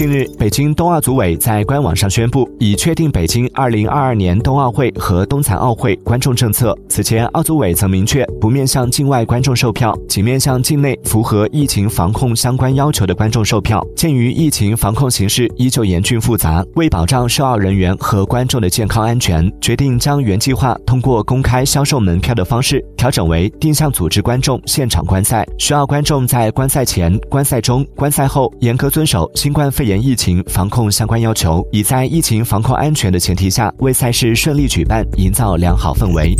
近日，北京冬奥组委在官网上宣布，已确定北京2022年冬奥会和冬残奥会观众政策。此前，奥组委曾明确不面向境外观众售票，仅面向境内符合疫情防控相关要求的观众售票。鉴于疫情防控形势依旧严峻复杂，为保障申奥人员和观众的健康安全，决定将原计划通过公开销售门票的方式调整为定向组织观众现场观赛。需要观众在观赛前、观赛中、观赛后严格遵守新冠。肺炎疫情防控相关要求，已在疫情防控安全的前提下，为赛事顺利举办营造良好氛围。